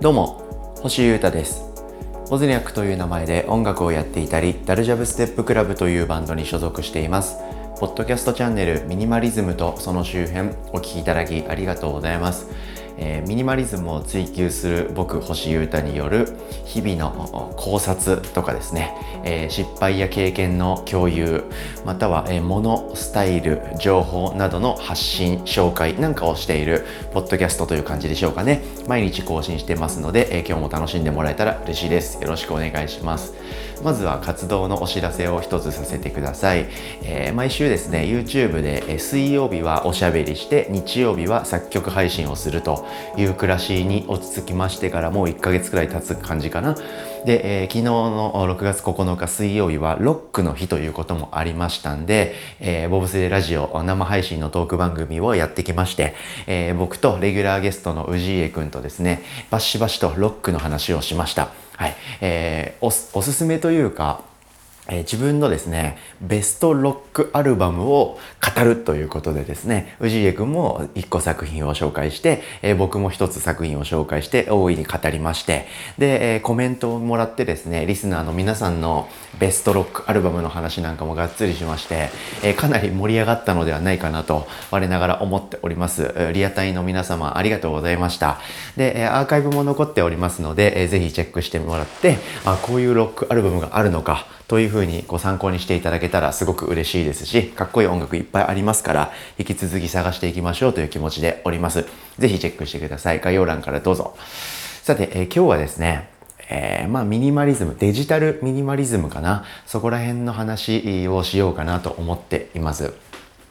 どうも星優太です。ボズニャックという名前で音楽をやっていたりダルジャブステップクラブというバンドに所属しています。ポッドキャストチャンネルミニマリズムとその周辺お聴きいただきありがとうございます。えー、ミニマリズムを追求する僕星優太による日々の考察とかですね、えー、失敗や経験の共有または、えー、物スタイル情報などの発信紹介なんかをしているポッドキャストという感じでしょうかね。毎日更新してますので、え今日も楽しんでもらえたら嬉しいです。よろしくお願いします。まずは活動のお知らせを一つさせてください、えー、毎週ですね YouTube で、水曜日はおしゃべりして日曜日は作曲配信をするという暮らしに落ち着きましてからもう1ヶ月くらい経つ感じかな。で、えー、昨日の6月9日水曜日はロックの日ということもありましたんで、えー、ボブスレラジオ生配信のトーク番組をやってきまして、え、僕とレギュラーゲストの氏家くんとですねバシバシとロックの話をしました。はい、えー、おおすすめというかえ、自分のですね、ベストロックアルバムを語るということでですね、氏家くんも一個作品を紹介して、え、僕も一つ作品を紹介して大いに語りまして、で、え、コメントをもらってですね、リスナーの皆さんのベストロックアルバムの話なんかもがっつりしまして、えかなり盛り上がったのではないかなと我ながら思っております。リアタイの皆様ありがとうございました。で、アーカイブも残っておりますので、えー、ぜひチェックしてもらって、あ、こういうロックアルバムがあるのか、というふうにご参考にしていただけたらすごく嬉しいですし、かっこいい音楽いっぱいありますから、引き続き探していきましょうという気持ちでおります。ぜひチェックしてください。概要欄からどうぞ。さて、えー、今日はですね、えー、まあミニマリズム、デジタルミニマリズムかな？そこら辺の話をしようかなと思っています。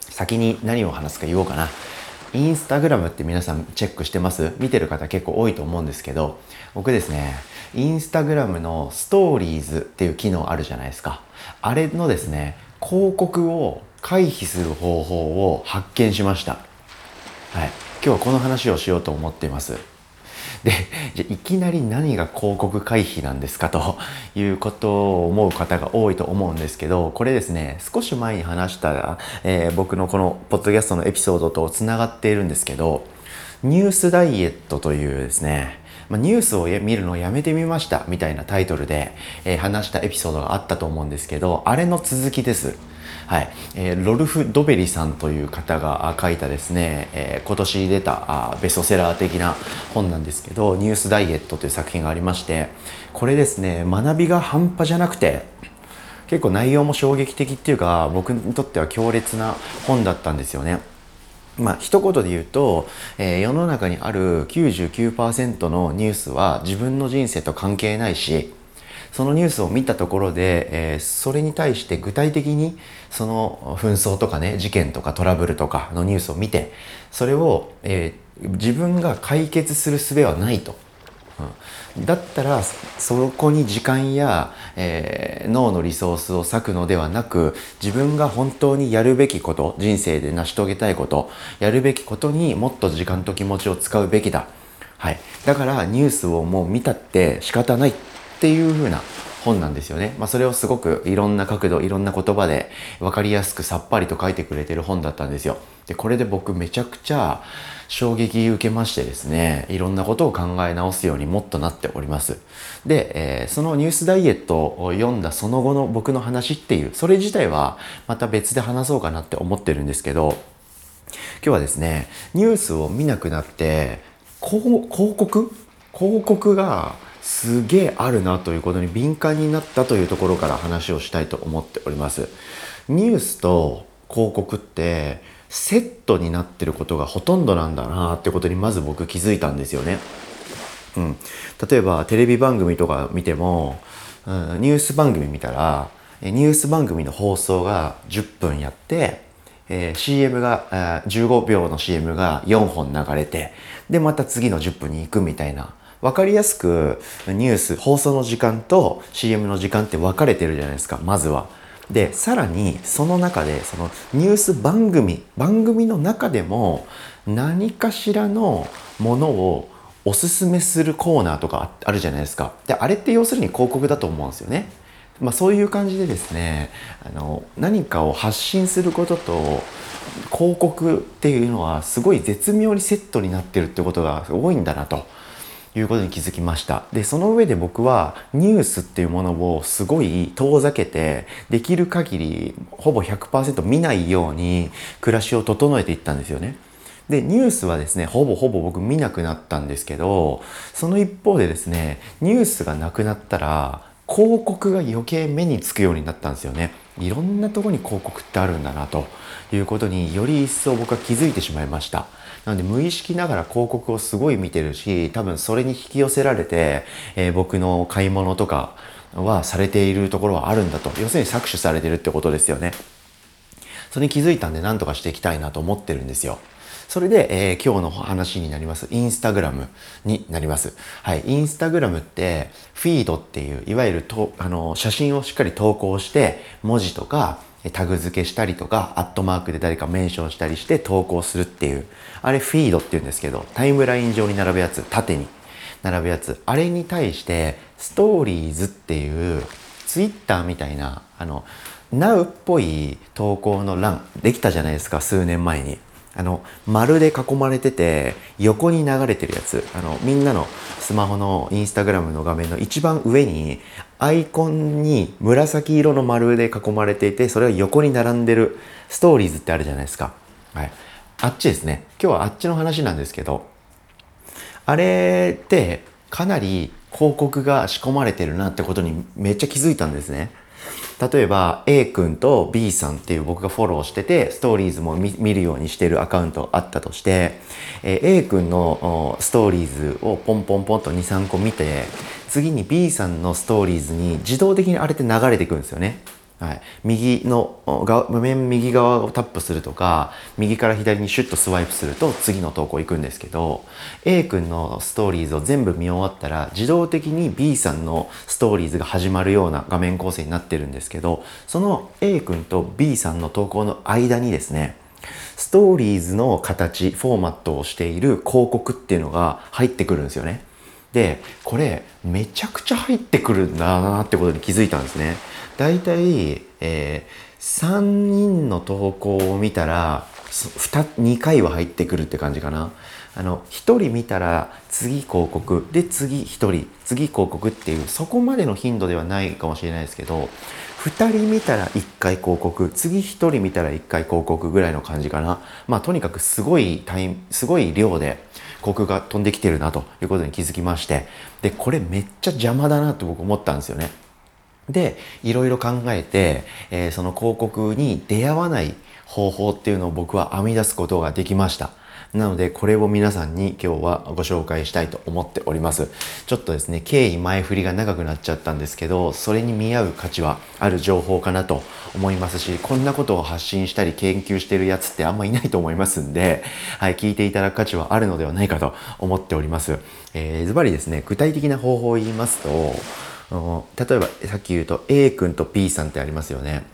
先に何を話すか言おうかな。インスタグラムって皆さんチェックしてます？見てる方結構多いと思うんですけど、僕ですね、インスタグラムのストーリーズっていう機能あるじゃないですか。あれのですね、広告を回避する方法を発見しました。はい。今日はこの話をしようと思っています。で、じゃいきなり何が広告回避なんですかということを思う方が多いと思うんですけど、これですね、少し前に話した、えー、僕のこのポッドキャストのエピソードとつながっているんですけど、ニュースダイエットというですね、ま、ニュースを見るのをやめてみましたみたいなタイトルで、えー、話したエピソードがあったと思うんですけど、あれの続きです。はい、えー、ロルフ・ドベリさんという方が書いたですね、えー、今年出たあベストセラー的な本なんですけど、ニュースダイエットという作品がありまして、これですね、学びが半端じゃなくて、結構内容も衝撃的っていうか、僕にとっては強烈な本だったんですよね。まあ一言で言うと、えー、世の中にある99%のニュースは自分の人生と関係ないしそのニュースを見たところで、えー、それに対して具体的にその紛争とかね事件とかトラブルとかのニュースを見てそれを、えー、自分が解決する術はないと。うん、だったらそこに時間や、えー、脳のリソースを割くのではなく自分が本当にやるべきこと人生で成し遂げたいことやるべきことにもっと時間と気持ちを使うべきだ、はい、だからニュースをもう見たって仕方ない。っていう風な本なんですよね。まあ、それをすごくいろんな角度、いろんな言葉で分かりやすくさっぱりと書いてくれてる本だったんですよ。で、これで僕めちゃくちゃ衝撃受けましてですね、いろんなことを考え直すようにもっとなっております。で、えー、そのニュースダイエットを読んだその後の僕の話っていう、それ自体はまた別で話そうかなって思ってるんですけど、今日はですね、ニュースを見なくなって、広告？広告がすげえあるなということに敏感になったというところから話をしたいと思っております。ニュースと広告ってセットになってることがほとんどなんだなってことにまず僕気づいたんですよね。うん、例えばテレビ番組とか見ても、うん、ニュース番組見たらニュース番組の放送が10分やって、えー、CM が、えー、15秒の CM が4本流れてでまた次の10分に行くみたいな分かりやすくニュース放送の時間と CM の時間って分かれてるじゃないですかまずは。でさらにその中でそのニュース番組番組の中でも何かしらのものをおすすめするコーナーとかあるじゃないですか。であれって要するに広告だと思うんですよね。まあ、そういう感じでですねあの何かを発信することと広告っていうのはすごい絶妙にセットになってるってことが多いんだなと。いうことに気づきました。でその上で僕はニュースっていうものをすごい遠ざけてできる限りほぼ100%見ないように暮らしを整えていったんですよね。でニュースはですねほぼほぼ僕見なくなったんですけどその一方でですねニュースがなくなったら広告が余計目につくようになったんですよね。いろんなとこに広告ってあるんだなということにより一層僕は気づいてしまいました。なので無意識ながら広告をすごい見てるし多分それに引き寄せられて、えー、僕の買い物とかはされているところはあるんだと。要するに搾取されてるってことですよね。それに気づいたんで何とかしていきたいなと思ってるんですよ。それで、えー、今日の話になります、インスタグラムになります。はい、インスタグラムって、フィードっていう、いわゆるとあの写真をしっかり投稿して、文字とか、タグ付けしたりとか、アットマークで誰かメンションしたりして投稿するっていう、あれフィードって言うんですけど、タイムライン上に並ぶやつ、縦に。並ぶやつ、あれに対して、ストーリーズっていう、ツイッターみたいな、あの、Now っぽい投稿の欄、できたじゃないですか、数年前に。あの丸で囲まれてて横に流れてるやつ。あのみんなのスマホのインスタグラムの画面の一番上にアイコンに紫色の丸で囲まれていてそれが横に並んでるストーリーズってあるじゃないですか、はい、あっちですね。今日はあっちの話なんですけどあれってかなり広告が仕込まれてるなってことにめっちゃ気づいたんですね。例えば A 君と B さんっていう僕がフォローしててストーリーズも見るようにしてるアカウントあったとして、え A 君のストーリーズをポンポンポンと23個見て次に B さんのストーリーズに自動的にあれって流れていくんですよね。はい、右の画面右側をタップするとか右から左にシュッとスワイプすると次の投稿行くんですけど A 君のストーリーズを全部見終わったら自動的に B さんのストーリーズが始まるような画面構成になってるんですけどその A 君と B さんの投稿の間にですねストーリーズの形フォーマットをしている広告っていうのが入ってくるんですよね。でこれめちゃくちゃ入ってくるんだなってことに気づいたんですね。大体、えー、3人の投稿を見たら 2, 2回は入ってくるって感じかな。あの1人見たら次広告で次1人次広告っていうそこまでの頻度ではないかもしれないですけど2人見たら1回広告次1人見たら1回広告ぐらいの感じかなまあとにかくすごいタイすごい量で航空が飛んできてるなということに気づきましてでこれめっちゃ邪魔だなと僕思ったんですよねでいろいろ考えて、えー、その広告に出会わない方法っていうのを僕は編み出すことができました。なのでこれを皆さんに今日はご紹介したいと思っております。ちょっとですね、経緯前振りが長くなっちゃったんですけど、それに見合う価値はある情報かなと思いますし、こんなことを発信したり研究してるやつってあんまいないと思いますんで、はい、聞いていただく価値はあるのではないかと思っております。えー、ズバリですね、具体的な方法を言いますと、例えばさっき言うと A 君と B さんってありますよね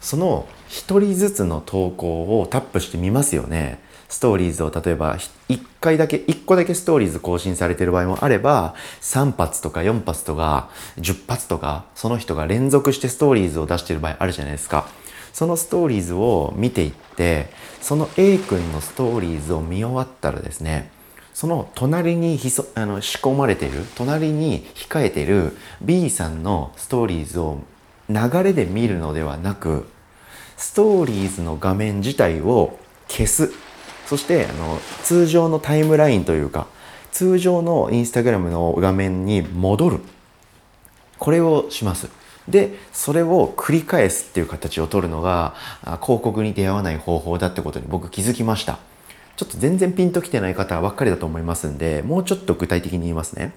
その1人ずつの投稿をタップしてみますよねストーリーズを例えば1回だけ1個だけストーリーズ更新されてる場合もあれば3発とか4発とか10発とかその人が連続してストーリーズを出してる場合あるじゃないですか。そのストーリーズを見ていってその A 君のストーリーズを見終わったらですねその隣にひそあの仕込まれている隣に控えている B さんのストーリーズを流れで見るのではなくストーリーズの画面自体を消す。そしてあの通常のタイムラインというか通常のインスタグラムの画面に戻るこれをしますでそれを繰り返すっていう形を取るのが広告に出会わない方法だってことに僕気づきましたちょっと全然ピンときてない方ばっかりだと思いますんで、もうちょっと具体的に言いますね。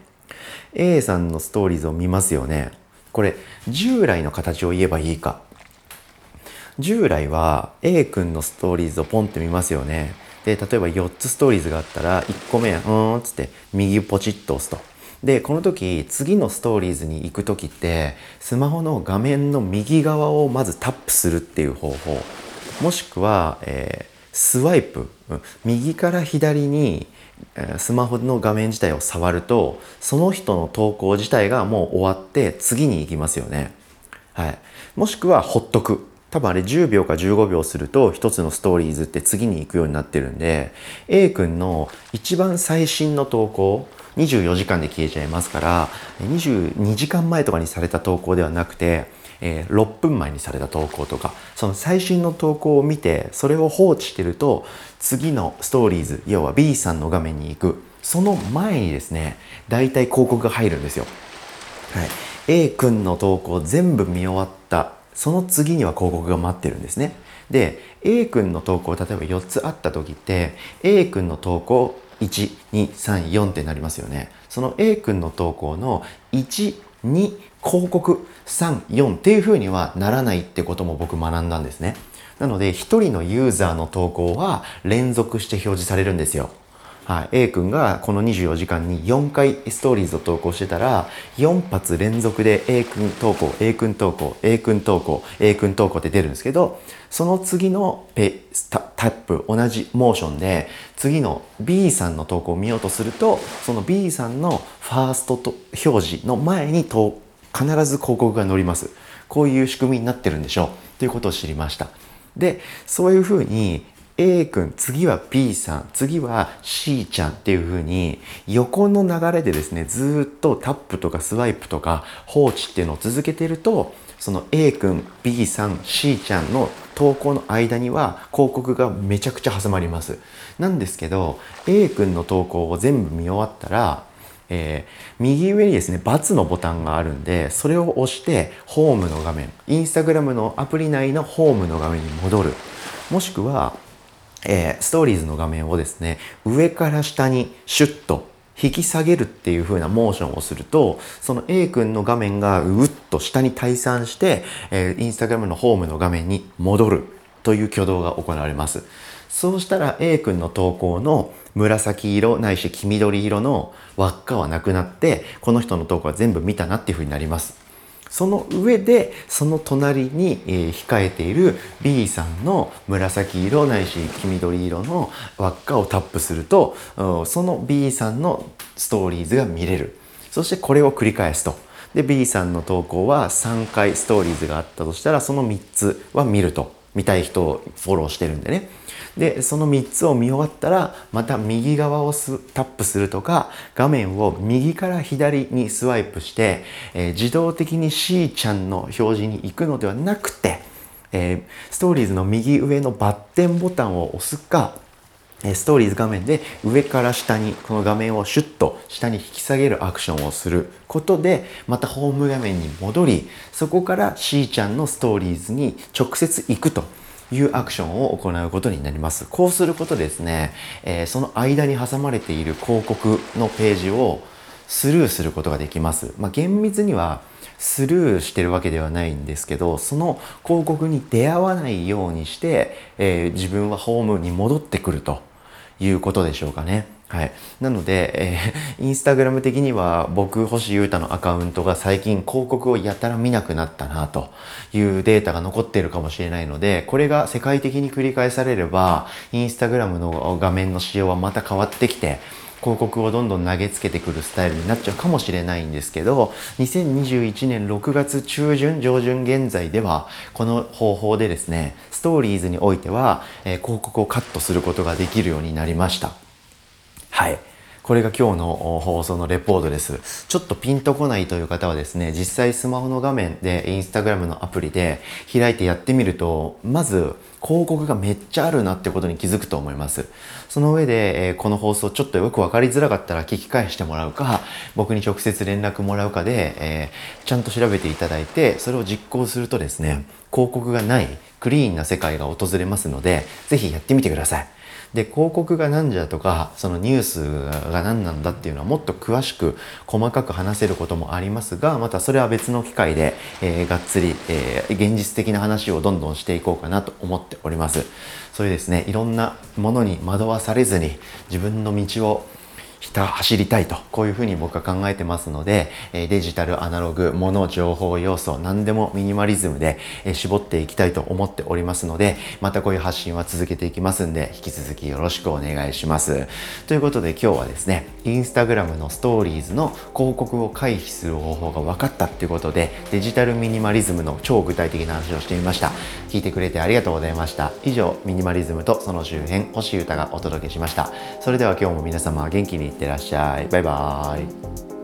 A さんのストーリーズを見ますよね。これ、従来の形を言えばいいか。従来は A 君のストーリーズをポンって見ますよね。で、例えば4つストーリーズがあったら、1個目、うーんつって右ポチッと押すと。で、この時、次のストーリーズに行く時って、スマホの画面の右側をまずタップするっていう方法。もしくは、えースワイプ、右から左にスマホの画面自体を触るとその人の投稿自体がもう終わって次に行きますよね。はい、もしくはほっとく多分あれ10秒か15秒すると一つのストーリーズって次に行くようになってるんで A 君の一番最新の投稿24時間で消えちゃいますから22時間前とかにされた投稿ではなくて、えー、6分前にされた投稿とかその最新の投稿を見てそれを放置してると次のストーリーズ要は B さんの画面に行くその前にですね大体広告が入るんですよ。はい、A 君の投稿全部見終わっその次には広告が待ってるんですね。で A 君の投稿例えば4つあった時って A 君の投稿1234ってなりますよね。その A 君の投稿の12広告34っていう風にはならないってことも僕学んだんですね。なので1人のユーザーの投稿は連続して表示されるんですよ。はい、A 君がこの24時間に4回ストーリーズを投稿してたら4発連続で A 君投稿 A 君投稿 A 君投稿 A 君投稿って出るんですけどその次のペタタップ同じモーションで次の B さんの投稿を見ようとするとその B さんのファーストと表示の前に必ず広告が載ります。こういう仕組みになってるんでしょう。ということを知りました。でそういうふうに A 君次は B さん次は C ちゃんっていう風に横の流れでですねずっとタップとかスワイプとか放置っていうのを続けてるとその A 君 B さん C ちゃんの投稿の間には広告がめちゃくちゃ挟まりますなんですけど A 君の投稿を全部見終わったらえー、右上にですね、×のボタンがあるんで、それを押して、ホームの画面、インスタグラムのアプリ内のホームの画面に戻る。もしくは、えー、ストーリーズの画面をですね、上から下にシュッと引き下げるっていう風なモーションをすると、その A 君の画面がうっと下に退散して、えー、インスタグラムのホームの画面に戻るという挙動が行われます。そうしたら A 君の投稿の紫色ないし黄緑色の輪っかはなくなって、この人の投稿は全部見たなっていう風になります。その上でその隣に、控えている B さんの紫色ないし黄緑色の輪っかをタップするとその B さんのストーリーズが見れる。そしてこれを繰り返すと。で B さんの投稿は3回ストーリーズがあったとしたらその3つは見ると。見たい人をフォローしてるんでね。でその3つを見終わったらまた右側をタップするとか画面を右から左にスワイプして、えー、自動的に C ちゃんの表示に行くのではなくて、えー、ストーリーズの右上のバッテンボタンを押すかストーリーズ画面で上から下にこの画面をシュッと下に引き下げるアクションをすることでまたホーム画面に戻りそこから C ちゃんのストーリーズに直接行くというアクションを行うことになります。こうすることですね、えー、その間に挟まれている広告のページをスルーすることができます。まあ、厳密にはスルーしてるわけではないんですけど、その広告に出会わないようにして、えー、自分はホームに戻ってくるということでしょうかね。はい。なので、えー、インスタグラム的には僕、星優太のアカウントが最近広告をやたら見なくなったなというデータが残っているかもしれないので、これが世界的に繰り返されれば、インスタグラムの画面の仕様はまた変わってきて、広告をどんどん投げつけてくるスタイルになっちゃうかもしれないんですけど、2021年6月中旬、上旬現在では、この方法でですね、ストーリーズにおいては、えー、広告をカットすることができるようになりました。はい。これが今日の放送のレポートです。ちょっとピンとこないという方はですね、実際スマホの画面でインスタグラムのアプリで開いてやってみると、まず広告がめっちゃあるなってことに気づくと思います。その上で、え、この放送ちょっとよくわかりづらかったら聞き返してもらうか、僕に直接連絡もらうかで、え、ちゃんと調べていただいて、それを実行するとですね、広告がないクリーンな世界が訪れますので、ぜひやってみてください。で広告が何じゃとかそのニュースが何なんだっていうのはもっと詳しく細かく話せることもありますがまたそれは別の機会で、えー、がっつり、えー、現実的な話をどんどんしていこうかなと思っておりますそういうですねいろんなものに惑わされずに自分の道をひた走りたいと、こういうふうに僕は考えてますので、デジタル、アナログ、物、情報要素、何でもミニマリズムで絞っていきたいと思っておりますので、またこういう発信は続けていきますんで、引き続きよろしくお願いします。ということで今日はですね、インスタグラムのストーリーズの広告を回避する方法が分かったっていうことで、デジタルミニマリズムの超具体的な話をしてみました。聞いてくれてありがとうございました。以上、ミニマリズムとその周辺、星歌がお届けしました。それでは今日も皆様元気にってらっしゃい。バイバーイ。